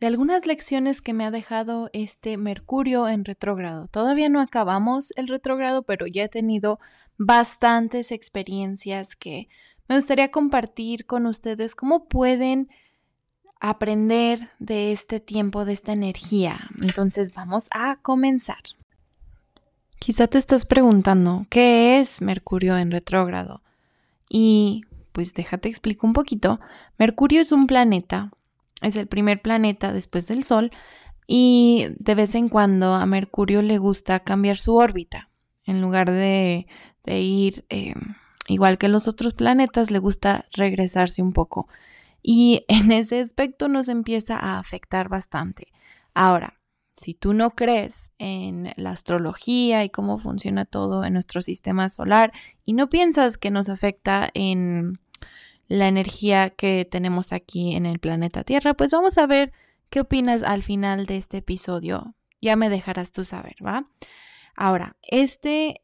de algunas lecciones que me ha dejado este Mercurio en retrógrado. Todavía no acabamos el retrógrado, pero ya he tenido bastantes experiencias que me gustaría compartir con ustedes cómo pueden aprender de este tiempo, de esta energía. Entonces vamos a comenzar. Quizá te estás preguntando, ¿qué es Mercurio en retrógrado? Y pues déjate explico un poquito. Mercurio es un planeta es el primer planeta después del Sol y de vez en cuando a Mercurio le gusta cambiar su órbita. En lugar de, ir eh, igual que los otros planetas, le gusta regresarse un poco. Y en ese aspecto nos empieza a afectar bastante. Ahora, si tú no crees en la astrología y cómo funciona todo en nuestro sistema solar y no piensas que nos afecta en la energía que tenemos aquí en el planeta Tierra, pues vamos a ver qué opinas al final de este episodio. Ya me dejarás tú saber, ¿va? Ahora, este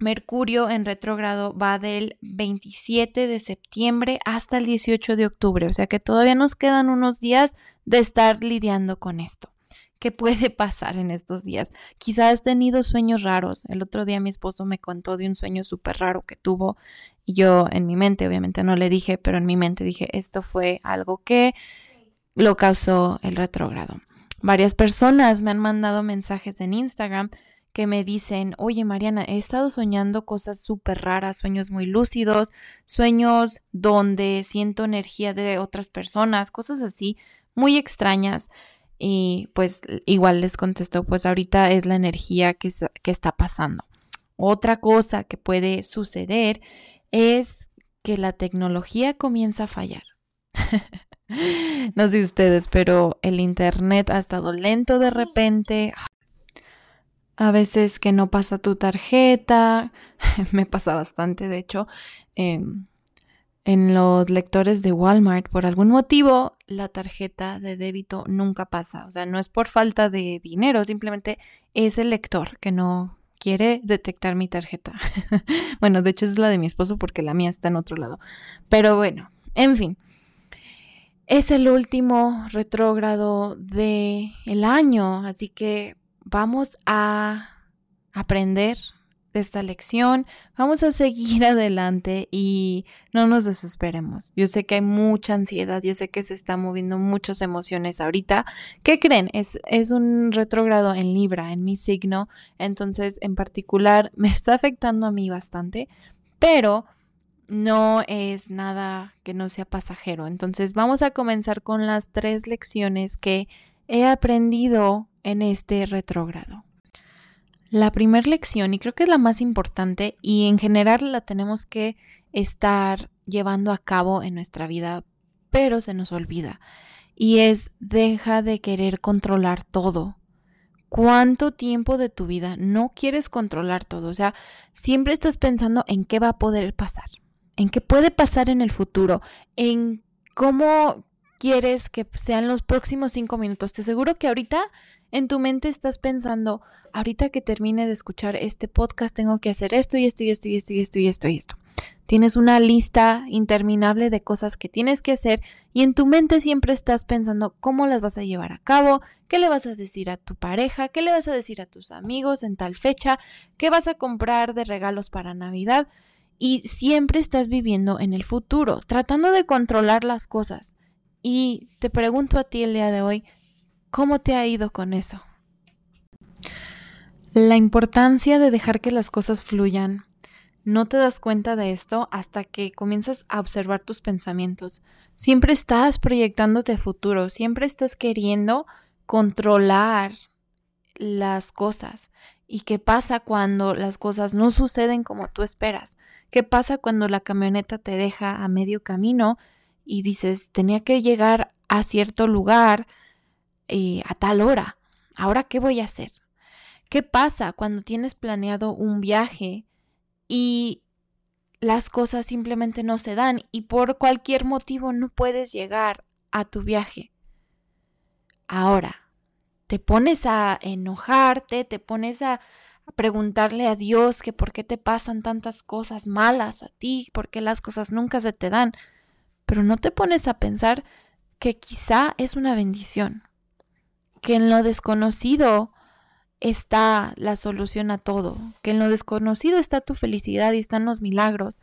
Mercurio en retrógrado va del 27 de septiembre hasta el 18 de octubre, o sea que todavía nos quedan unos días de estar lidiando con esto. ¿Qué puede pasar en estos días? Quizás has tenido sueños raros. El otro día mi esposo me contó de un sueño súper raro que tuvo y yo en mi mente, obviamente no le dije, pero en mi mente dije, esto fue algo que lo causó el retrógrado. Varias personas me han mandado mensajes en Instagram que me dicen, oye Mariana, he estado soñando cosas súper raras, sueños muy lúcidos, sueños donde siento energía de otras personas, cosas así, muy extrañas. Y pues igual les contesto, pues ahorita es la energía que, que está pasando. Otra cosa que puede suceder es que la tecnología comienza a fallar. no sé ustedes, pero el Internet ha estado lento de repente. A veces que no pasa tu tarjeta. Me pasa bastante, de hecho. Em, en los lectores de Walmart, por algún motivo, la tarjeta de débito nunca pasa. O sea, no es por falta de dinero, simplemente es el lector que no, quiere detectar mi tarjeta. bueno, de hecho es la de mi esposo porque la mía está en otro lado. Pero bueno, en fin. Es el último retrógrado del el año, así que vamos a aprender esta lección, vamos a seguir adelante y no nos desesperemos. Yo sé que hay mucha ansiedad, yo sé que se están moviendo muchas emociones ahorita. ¿Qué creen? Es, es un retrógrado en Libra, en mi signo, entonces en particular me está afectando a mí bastante, pero no es nada que no sea pasajero. Entonces vamos a comenzar con las tres lecciones que he aprendido en este retrógrado. La primera lección, y creo que es la más importante, y en general la tenemos que estar llevando a cabo en nuestra vida, pero se nos olvida, y es deja de querer controlar todo. ¿Cuánto tiempo de tu vida no quieres controlar todo? O sea, siempre estás pensando en qué va a poder pasar, en qué puede pasar en el futuro, en cómo quieres que sean los próximos cinco minutos. Te aseguro que ahorita en tu mente estás pensando, ahorita que termine de escuchar este podcast tengo que hacer esto y esto y esto y esto y esto y esto y esto. Tienes una lista interminable de cosas que tienes que hacer y en tu mente siempre estás pensando cómo las vas a llevar a cabo, qué le vas a decir a tu pareja, qué le vas a decir a tus amigos en tal fecha, qué vas a comprar de regalos para Navidad y siempre estás viviendo en el futuro, tratando de controlar las cosas. Y te pregunto a ti el día de hoy, ¿Cómo te ha ido con eso? La importancia de dejar que las cosas fluyan. No te das cuenta de esto hasta que comienzas a observar tus pensamientos. Siempre estás proyectándote a futuro, siempre estás queriendo controlar las cosas. ¿Y qué pasa cuando las cosas no suceden como tú esperas? ¿Qué pasa cuando la camioneta te deja a medio camino y dices, tenía que llegar a cierto lugar eh, a tal hora? ¿Ahora qué voy a hacer? ¿Qué pasa cuando tienes planeado un viaje y las cosas simplemente no se dan y por cualquier motivo no puedes llegar a tu viaje? Ahora, te pones a enojarte, te pones a, preguntarle a Dios que por qué te pasan tantas cosas malas a ti, por qué las cosas nunca se te dan, pero no te pones a pensar que quizá es una bendición, que en lo desconocido está la solución a todo, que en lo desconocido está tu felicidad y están los milagros.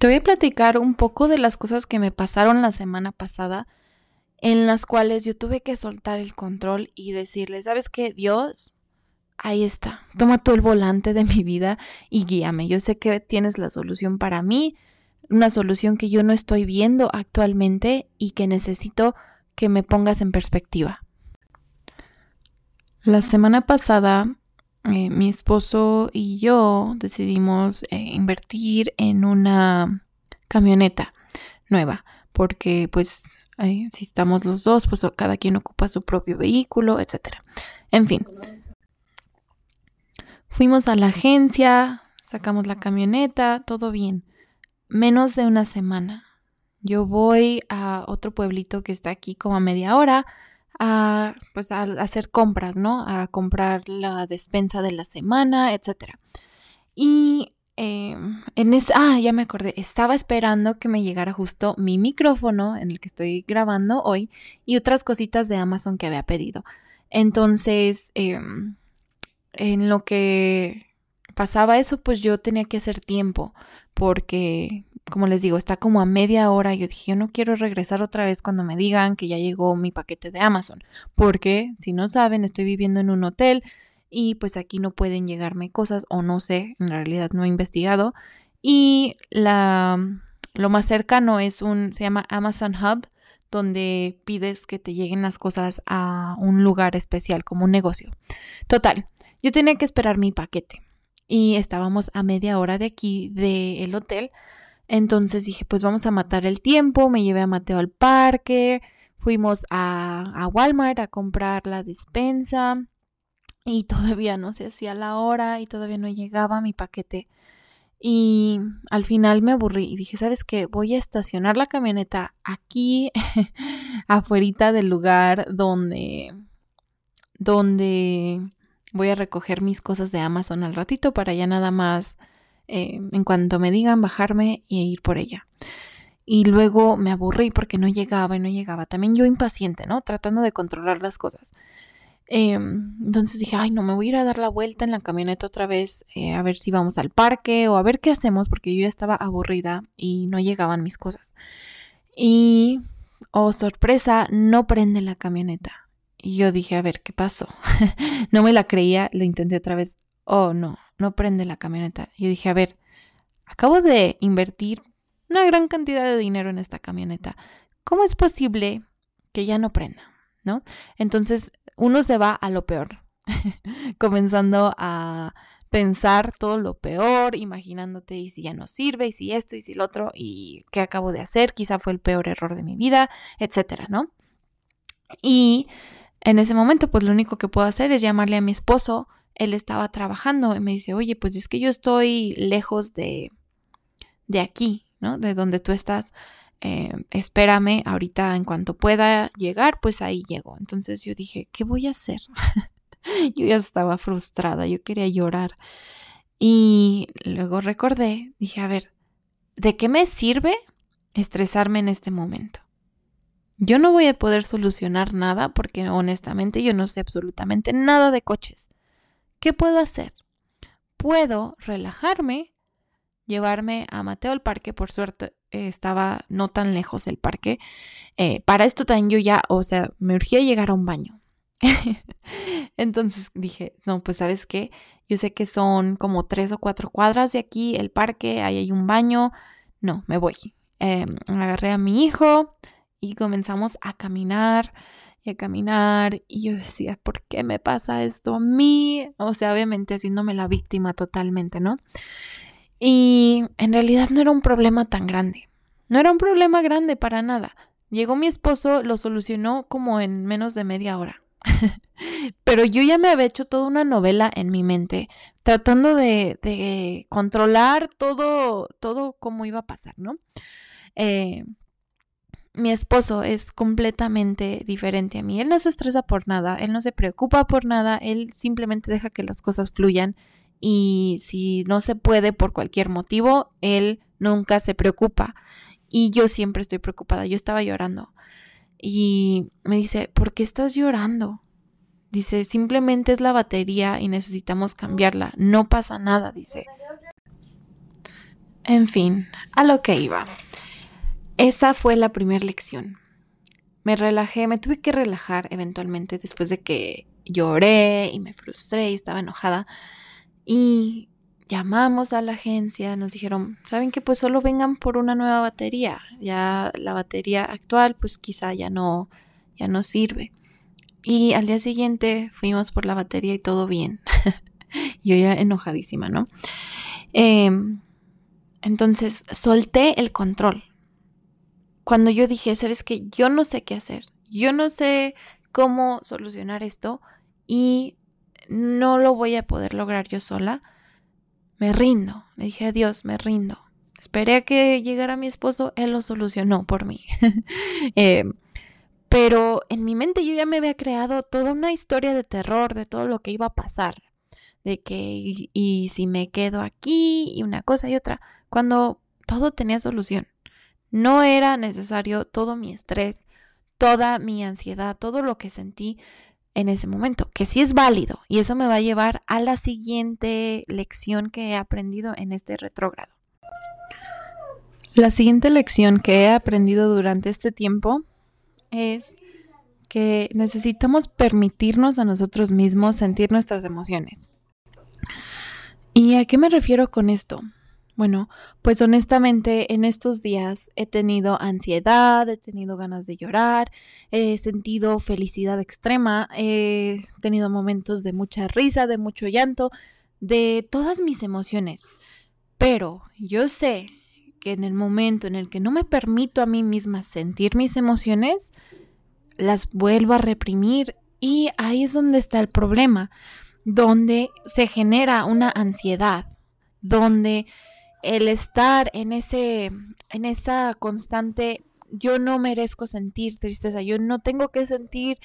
Te voy a platicar un poco de las cosas que me pasaron la semana pasada, en las cuales yo tuve que soltar el control y decirle, ¿sabes qué? Dios, ahí está, toma tú el volante de mi vida y guíame. Yo sé que tienes la solución para mí, una solución que yo no estoy viendo actualmente y que necesito que me pongas en perspectiva. La semana pasada eh, mi esposo y yo decidimos eh, invertir en una camioneta nueva porque pues si estamos los dos pues cada quien ocupa su propio vehículo, etcétera. En fin. Fuimos a la agencia, sacamos la camioneta, todo bien. Menos de una semana. Yo voy a otro pueblito que está aquí como a media hora a, pues, a hacer compras, ¿no? A comprar la despensa de la semana, etc. Y em, en ese, ah, ya me acordé, estaba esperando que me llegara justo mi micrófono en el que estoy grabando hoy y otras cositas de Amazon que había pedido. Entonces, em, en lo que pasaba eso, pues yo tenía que hacer tiempo porque como les digo, está como a media hora. Yo dije, yo no quiero regresar otra vez cuando me digan que ya llegó mi paquete de Amazon. Porque, si no saben, estoy viviendo en un hotel y pues aquí no pueden llegarme cosas o no sé, en realidad no he investigado. Y la, lo más cercano es un, se llama Amazon Hub, donde pides que te lleguen las cosas a un lugar especial, como un negocio. Total, yo tenía que esperar mi paquete y estábamos a media hora de aquí del hotel entonces dije, pues vamos a matar el tiempo, me llevé a Mateo al parque, fuimos a, Walmart a comprar la despensa y todavía no se hacía la hora y todavía no llegaba mi paquete. Y al final me aburrí y dije, ¿sabes qué? Voy a estacionar la camioneta aquí, afuera del lugar donde, donde voy a recoger mis cosas de Amazon al ratito para ya nada más eh, en cuanto me digan bajarme y ir por ella. Y luego me aburrí porque no llegaba y no llegaba. También yo impaciente, ¿no? Tratando de controlar las cosas. Em, entonces dije, ay, no, me voy a ir a dar la vuelta en la camioneta otra vez, eh, a ver si vamos al parque o a ver qué hacemos, porque yo ya estaba aburrida y no llegaban mis cosas. Y, oh sorpresa, no prende la camioneta. Y yo dije, a ver, ¿qué pasó? no me la creía, lo intenté otra vez. Oh, no, no prende la camioneta. Yo dije, a ver, acabo de invertir una gran cantidad de dinero en esta camioneta. ¿Cómo es posible que ya no prenda? ¿No? Entonces uno se va a lo peor, comenzando a pensar todo lo peor, imaginándote y si ya no sirve, y si esto, y si lo otro, y qué acabo de hacer, quizá fue el peor error de mi vida, etcétera, ¿no? Y en ese momento, pues lo único que puedo hacer es llamarle a mi esposo él estaba trabajando y me dice, oye, pues es que yo estoy lejos de, de aquí, ¿no? De donde tú estás. Eh, espérame, ahorita en cuanto pueda llegar, pues ahí llego. Entonces yo dije, ¿qué voy a hacer? yo ya estaba frustrada, yo quería llorar. Y luego recordé, dije, a ver, ¿de qué me sirve estresarme en este momento? Yo no voy a poder solucionar nada porque honestamente yo no sé absolutamente nada de coches. ¿Qué puedo hacer? Puedo relajarme, llevarme a Mateo al parque, por suerte eh, estaba no tan lejos el parque. Eh, para esto también yo ya, o sea, me urgía llegar a un baño. Entonces dije, no, pues sabes qué, yo sé que son como tres o cuatro cuadras de aquí el parque, ahí hay un baño, no, me voy. Em, agarré a mi hijo y comenzamos a caminar y a caminar y yo decía, ¿por qué me pasa esto a mí? O sea, obviamente haciéndome la víctima totalmente, ¿no? Y en realidad no era un problema tan grande. No era un problema grande para nada. Llegó mi esposo, lo solucionó como en menos de media hora. Pero yo ya me había hecho toda una novela en mi mente, tratando de, controlar todo, todo cómo iba a pasar, ¿no? Eh, mi esposo es completamente diferente a mí. Él no se estresa por nada, él no se preocupa por nada, él simplemente deja que las cosas fluyan y si no se puede por cualquier motivo, él nunca se preocupa. Y yo siempre estoy preocupada, yo estaba llorando. Y me dice, ¿por qué estás llorando? Dice, simplemente es la batería y necesitamos cambiarla. No pasa nada, dice. En fin, a lo que iba. Esa fue la primera lección. Me relajé, me tuve que relajar eventualmente después de que lloré y me frustré y estaba enojada. Y llamamos a la agencia, nos dijeron, ¿saben que Pues solo vengan por una nueva batería. Ya la batería actual, pues quizá ya no, ya no sirve. Y al día siguiente fuimos por la batería y todo bien. Yo ya enojadísima, ¿no? Em, entonces solté el control. Cuando yo dije, sabes que yo no sé qué hacer, yo no sé cómo solucionar esto y no lo voy a poder lograr yo sola, me rindo. Le dije adiós, me rindo. Esperé a que llegara mi esposo, él lo solucionó por mí. Eh, pero en mi mente yo ya me había creado toda una historia de terror de todo lo que iba a pasar. De que, y si me quedo aquí, y una cosa y otra, cuando todo tenía solución. No era necesario todo mi estrés, toda mi ansiedad, todo lo que sentí en ese momento, que sí es válido y eso me va a llevar a la siguiente lección que he aprendido en este retrógrado. La siguiente lección que he aprendido durante este tiempo es que necesitamos permitirnos a nosotros mismos sentir nuestras emociones. ¿Y a qué me refiero con esto? Bueno, pues honestamente en estos días he tenido ansiedad, he tenido ganas de llorar, he sentido felicidad extrema, he tenido momentos de mucha risa, de mucho llanto, de todas mis emociones. Pero yo sé que en el momento en el que no me permito a mí misma sentir mis emociones, las vuelvo a reprimir y ahí es donde está el problema, donde se genera una ansiedad, donde el estar en ese, en esa constante, yo no merezco sentir tristeza, yo no tengo que sentir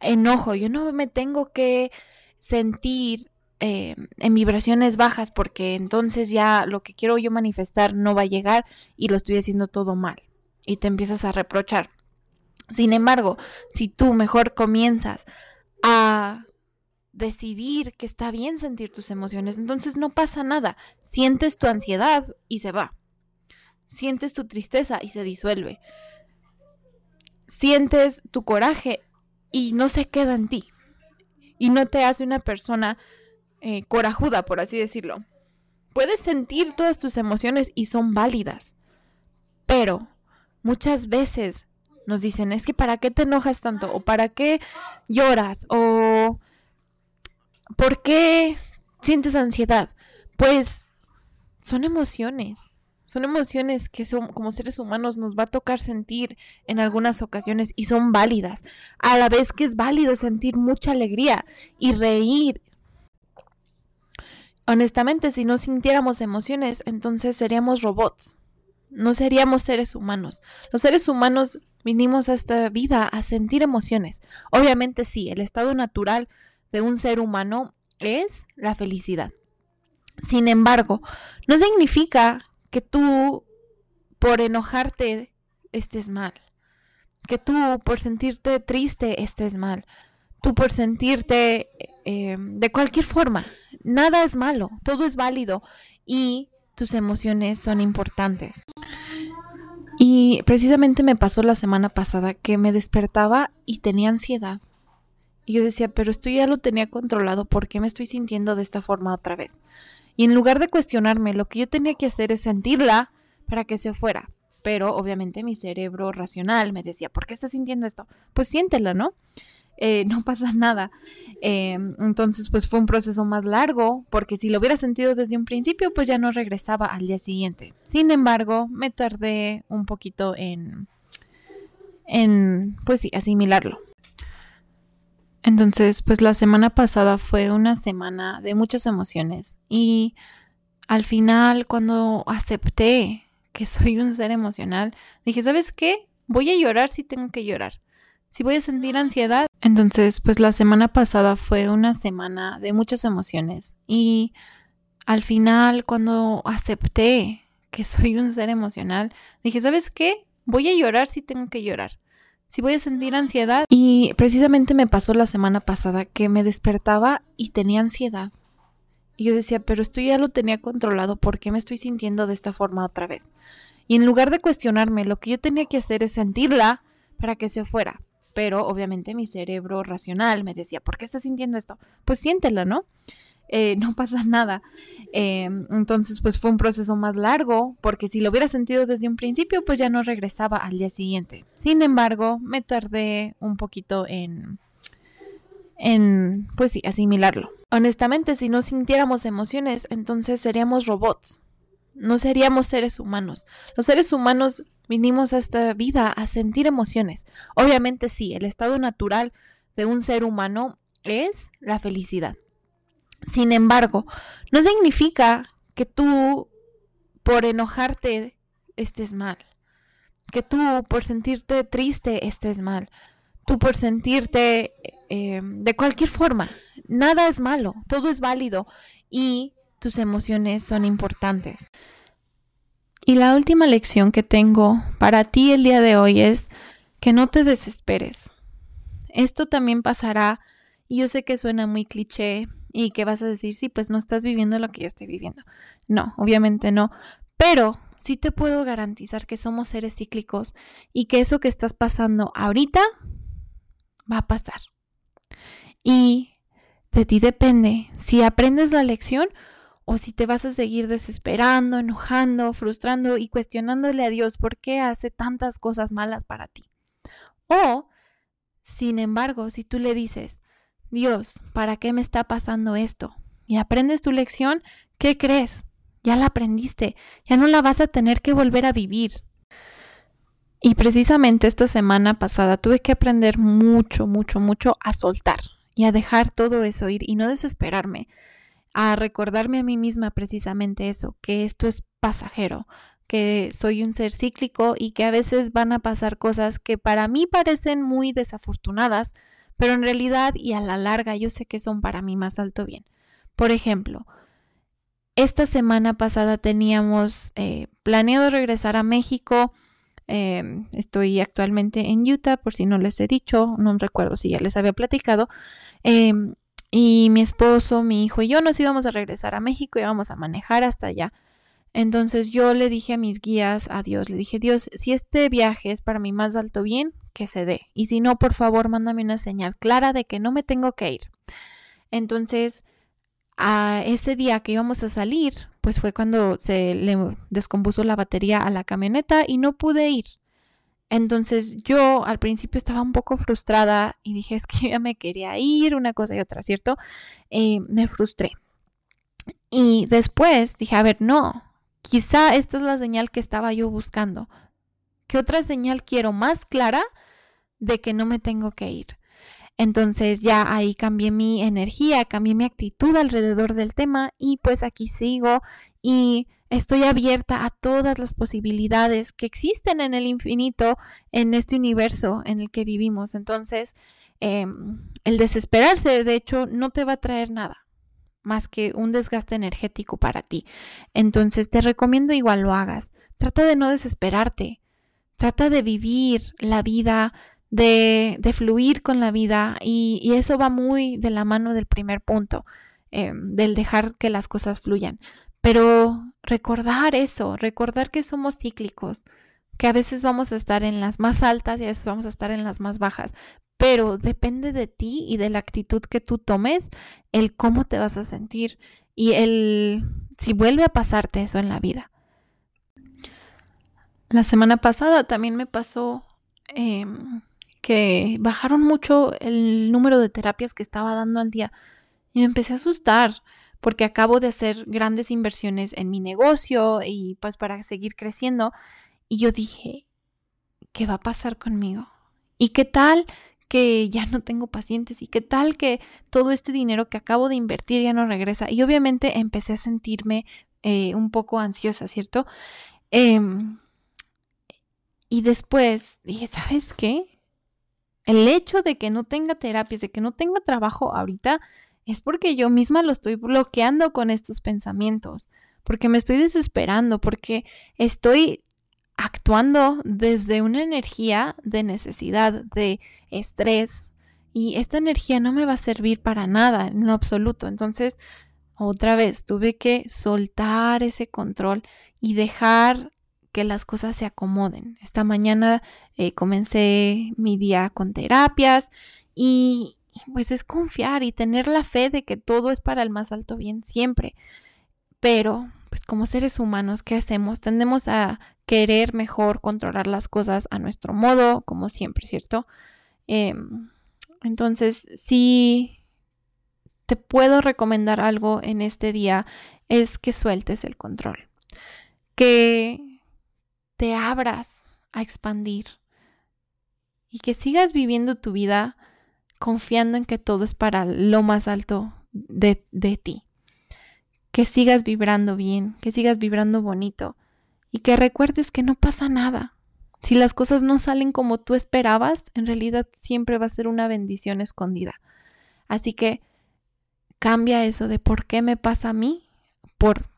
enojo, yo no me tengo que sentir eh, en vibraciones bajas porque entonces ya lo que quiero yo manifestar no va a llegar y lo estoy haciendo todo mal y te empiezas a reprochar. Sin embargo, si tú mejor comienzas a decidir que está bien sentir tus emociones, entonces no pasa nada. Sientes tu ansiedad y se va. Sientes tu tristeza y se disuelve. Sientes tu coraje y no se queda en ti. Y no te hace una persona eh, corajuda, por así decirlo. Puedes sentir todas tus emociones y son válidas. Pero muchas veces nos dicen, es que ¿para qué te enojas tanto? ¿O para qué lloras? ¿O ¿Por qué sientes ansiedad? Pues son emociones. Son emociones que son, como seres humanos nos va a tocar sentir en algunas ocasiones y son válidas. A la vez que es válido sentir mucha alegría y reír. Honestamente, si no sintiéramos emociones, entonces seríamos robots. No seríamos seres humanos. Los seres humanos vinimos a esta vida a sentir emociones. Obviamente sí, el estado natural de un ser humano es la felicidad. Sin embargo, no significa que tú por enojarte estés mal, que tú por sentirte triste estés mal, tú por sentirte eh, de cualquier forma. Nada es malo, todo es válido y tus emociones son importantes. Y precisamente me pasó la semana pasada que me despertaba y tenía ansiedad. Y yo decía, pero esto ya lo tenía controlado, ¿por qué me estoy sintiendo de esta forma otra vez? Y en lugar de cuestionarme, lo que yo tenía que hacer es sentirla para que se fuera. Pero obviamente mi cerebro racional me decía, ¿por qué estás sintiendo esto? Pues siéntela, ¿no? Eh, no pasa nada. Em, entonces, pues fue un proceso más largo, porque si lo hubiera sentido desde un principio, pues ya no regresaba al día siguiente. Sin embargo, me tardé un poquito en, en, pues sí, asimilarlo. Entonces, pues la semana pasada fue una semana de muchas emociones y al final cuando acepté que soy un ser emocional, dije, ¿sabes qué? Voy a llorar si tengo que llorar. Si voy a sentir ansiedad. Entonces, pues la semana pasada fue una semana de muchas emociones y al final cuando acepté que soy un ser emocional, dije, ¿sabes qué? Voy a llorar si tengo que llorar si voy a sentir ansiedad. Y precisamente me pasó la semana pasada que me despertaba y tenía ansiedad. Y yo decía, pero esto ya lo tenía controlado, ¿por qué me estoy sintiendo de esta forma otra vez? Y en lugar de cuestionarme, lo que yo tenía que hacer es sentirla para que se fuera. Pero obviamente mi cerebro racional me decía, ¿por qué estás sintiendo esto? Pues siéntela, ¿no? Eh, no pasa nada. Eh, entonces, pues fue un proceso más largo, porque si lo hubiera sentido desde un principio, pues ya no regresaba al día siguiente. Sin embargo, me tardé un poquito en, en, pues sí, asimilarlo. Honestamente, si no sintiéramos emociones, entonces seríamos robots. No seríamos seres humanos. Los seres humanos vinimos a esta vida a sentir emociones. Obviamente sí, el estado natural de un ser humano es la felicidad. Sin embargo, no significa que tú por enojarte estés mal, que tú por sentirte triste estés mal, tú por sentirte eh, de cualquier forma. Nada es malo, todo es válido y tus emociones son importantes. Y la última lección que tengo para ti el día de hoy es que no te desesperes. Esto también pasará y yo sé que suena muy cliché y que vas a decir, sí, pues no estás viviendo lo que yo estoy viviendo. No, obviamente no. Pero sí te puedo garantizar que somos seres cíclicos y que eso que estás pasando ahorita va a pasar. Y de ti depende si aprendes la lección o si te vas a seguir desesperando, enojando, frustrando y cuestionándole a Dios por qué hace tantas cosas malas para ti. O, sin embargo, si tú le dices, Dios, ¿para qué me está pasando esto? Y aprendes tu lección, ¿qué crees? Ya la aprendiste, ya no la vas a tener que volver a vivir. Y precisamente esta semana pasada tuve que aprender mucho, mucho, mucho a soltar y a dejar todo eso ir y no desesperarme, a recordarme a mí misma precisamente eso, que esto es pasajero, que soy un ser cíclico y que a veces van a pasar cosas que para mí parecen muy desafortunadas, pero en realidad y a la larga yo sé que son para mí más alto bien. Por ejemplo, esta semana pasada teníamos eh, planeado regresar a México. Em, estoy actualmente en Utah, por si no les he dicho, no recuerdo si ya les había platicado. Em, y mi esposo, mi hijo y yo nos íbamos a regresar a México y íbamos a manejar hasta allá. Entonces yo le dije a mis guías, a Dios, le dije, Dios, si este viaje es para mi más alto bien, que se dé. Y si no, por favor, mándame una señal clara de que no me tengo que ir. Entonces, a ese día que íbamos a salir, pues fue cuando se le descompuso la batería a la camioneta y no pude ir. Entonces yo al principio estaba un poco frustrada y dije, es que ya me quería ir, una cosa y otra, ¿cierto? Eh, me frustré. Y después dije, a ver, no, quizá esta es la señal que estaba yo buscando. ¿Qué otra señal quiero más clara de que no me tengo que ir. Entonces ya ahí cambié mi energía, cambié mi actitud alrededor del tema y pues aquí sigo y estoy abierta a todas las posibilidades que existen en el infinito, en este universo en el que vivimos. Entonces, em, el desesperarse, de hecho, no te va a traer nada más que un desgaste energético para ti. Entonces, te recomiendo igual lo hagas. Trata de no desesperarte. Trata de vivir la vida de, fluir con la vida y, eso va muy de la mano del primer punto, eh, del dejar que las cosas fluyan. Pero recordar eso, recordar que somos cíclicos, que a veces vamos a estar en las más altas y a veces vamos a estar en las más bajas, pero depende de ti y de la actitud que tú tomes, el cómo te vas a sentir y el si vuelve a pasarte eso en la vida. La semana pasada también me pasó em, que bajaron mucho el número de terapias que estaba dando al día y me empecé a asustar porque acabo de hacer grandes inversiones en mi negocio y pues para seguir creciendo y yo dije, ¿qué va a pasar conmigo? ¿Y qué tal que ya no tengo pacientes? ¿Y qué tal que todo este dinero que acabo de invertir ya no regresa? Y obviamente empecé a sentirme eh, un poco ansiosa, ¿cierto? Em, y después dije, ¿sabes qué? El hecho de que no tenga terapias, de que no tenga trabajo ahorita, es porque yo misma lo estoy bloqueando con estos pensamientos, porque me estoy desesperando, porque estoy actuando desde una energía de necesidad, de estrés, y esta energía no me va a servir para nada en lo absoluto. Entonces, otra vez, tuve que soltar ese control y dejar que las cosas se acomoden. Esta mañana eh, comencé mi día con terapias y pues es confiar y tener la fe de que todo es para el más alto bien siempre. Pero pues como seres humanos, ¿qué hacemos? Tendemos a querer mejor controlar las cosas a nuestro modo, como siempre, ¿cierto? Em, entonces, si te puedo recomendar algo en este día, es que sueltes el control, que te abras a expandir y que sigas viviendo tu vida confiando en que todo es para lo más alto de, de ti que sigas vibrando bien, que sigas vibrando bonito y que recuerdes que no pasa nada. Si las cosas no salen como tú esperabas, en realidad siempre va a ser una bendición escondida. Así que cambia eso de por qué me pasa a mí por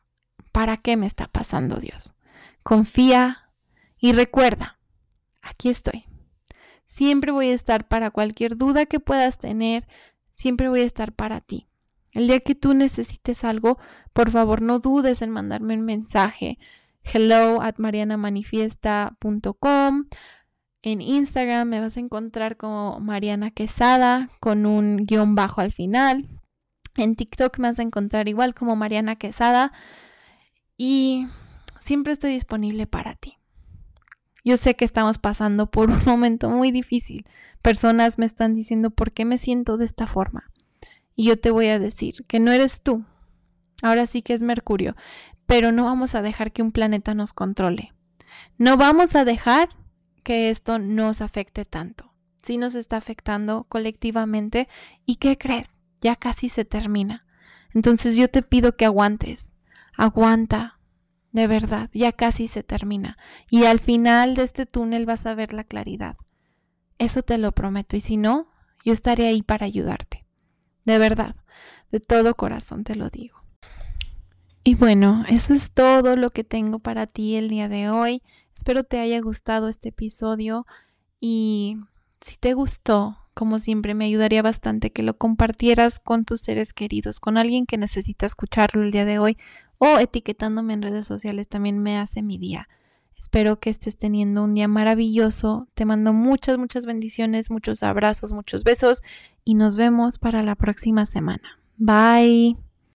para qué me está pasando Dios. Confía y recuerda, aquí estoy. Siempre voy a estar para cualquier duda que puedas tener, siempre voy a estar para ti. El día que tú necesites algo, por favor no dudes en mandarme un mensaje. Hello at marianamanifiesta.com. En Instagram me vas a encontrar como Mariana Quesada con un guion bajo al final. En TikTok me vas a encontrar igual como Mariana Quesada. Y siempre estoy disponible para ti. Yo sé que estamos pasando por un momento muy difícil. Personas me están diciendo por qué me siento de esta forma. Y yo te voy a decir que no eres tú. Ahora sí que es Mercurio. Pero no vamos a dejar que un planeta nos controle. No vamos a dejar que esto nos afecte tanto. Sí nos está afectando colectivamente. ¿Y qué crees? Ya casi se termina. Entonces yo te pido que aguantes. Aguanta. De verdad, ya casi se termina. Y al final de este túnel vas a ver la claridad. Eso te lo prometo. Y si no, yo estaré ahí para ayudarte. De verdad, de todo corazón te lo digo. Y bueno, eso es todo lo que tengo para ti el día de hoy. Espero te haya gustado este episodio y si te gustó, como siempre, me ayudaría bastante que lo compartieras con tus seres queridos, con alguien que necesita escucharlo el día de hoy o etiquetándome en redes sociales también me hace mi día. Espero que estés teniendo un día maravilloso. Te mando muchas, muchas bendiciones, muchos abrazos, muchos besos y nos vemos para la próxima semana. Bye.